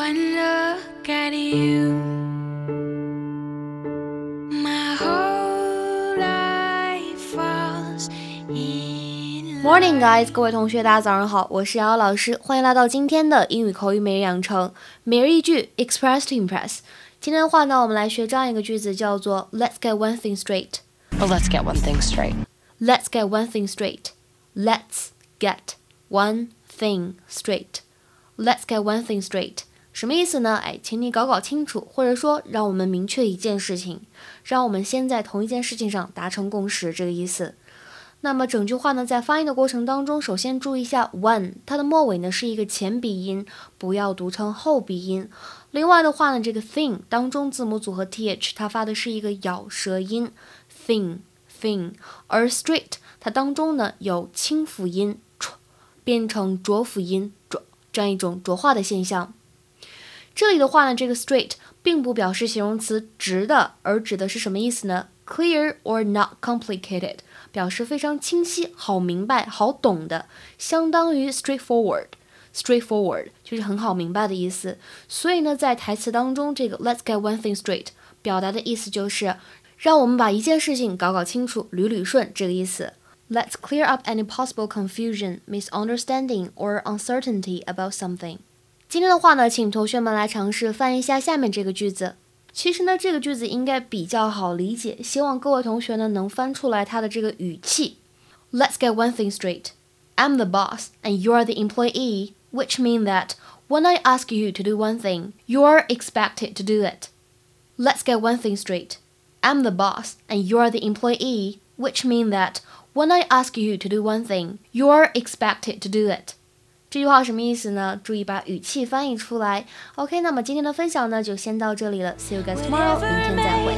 Morning, look at you, my whole life to Impress。今天的话呢，我们来学这样一个句子，叫做 Let's get one thing straight。Let's get one thing straight。Let's get one thing straight。Let's get one thing straight。Let's get one thing straight。什么意思呢？哎，请你搞搞清楚，或者说让我们明确一件事情，让我们先在同一件事情上达成共识，这个意思。那么整句话呢，在发音的过程当中，首先注意一下 one，它的末尾呢是一个前鼻音，不要读成后鼻音。另外的话呢，这个 thing 当中字母组合 th，它发的是一个咬舌音，thing thing，而 straight 它当中呢有清辅音变成浊辅音浊这样一种浊化的现象。这里的话呢，这个 straight 并不表示形容词直的，而指的是什么意思呢？clear or not complicated，表示非常清晰、好明白、好懂的，相当于 straightforward。straightforward 就是很好明白的意思。所以呢，在台词当中，这个 Let's get one thing straight 表达的意思就是让我们把一件事情搞搞清楚、捋捋顺，这个意思。Let's clear up any possible confusion, misunderstanding, or uncertainty about something. 今天的话呢，请同学们来尝试翻译一下下面这个句子。其实呢，这个句子应该比较好理解，希望各位同学呢能翻出来它的这个语气。Let's get one thing straight. I'm the boss and you're the employee, which means that when I ask you to do one thing, you're expected to do it. Let's get one thing straight. I'm the boss and you're the employee, which means that when I ask you to do one thing, you're expected to do it. 这句话什么意思呢？注意把语气翻译出来。OK，那么今天的分享呢就先到这里了。See you guys tomorrow，明天再会。